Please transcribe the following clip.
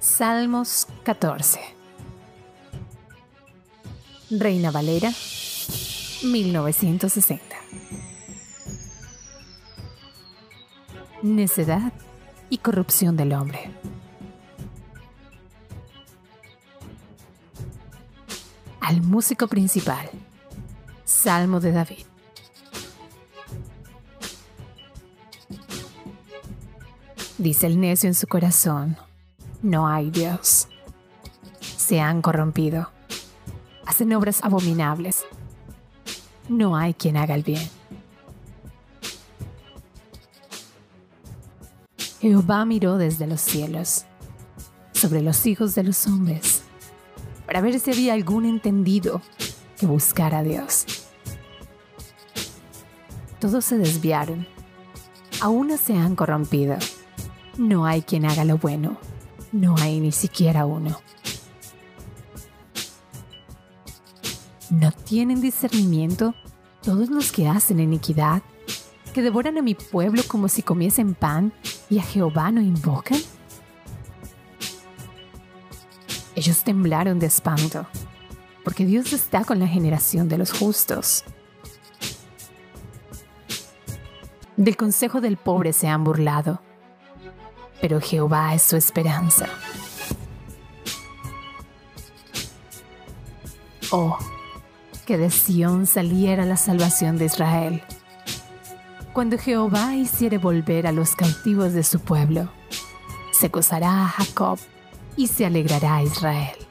Salmos 14 Reina Valera 1960 Necedad y corrupción del hombre. Al músico principal. Salmo de David. Dice el necio en su corazón, no hay Dios. Se han corrompido. Hacen obras abominables. No hay quien haga el bien. Jehová miró desde los cielos sobre los hijos de los hombres para ver si había algún entendido que buscara a Dios. Todos se desviaron, aún se han corrompido. No hay quien haga lo bueno, no hay ni siquiera uno. ¿No tienen discernimiento todos los que hacen iniquidad, que devoran a mi pueblo como si comiesen pan y a Jehová no invocan? Ellos temblaron de espanto, porque Dios está con la generación de los justos. Del consejo del pobre se han burlado pero Jehová es su esperanza. Oh, que de Sión saliera la salvación de Israel. Cuando Jehová hiciere volver a los cautivos de su pueblo, se gozará a Jacob y se alegrará a Israel.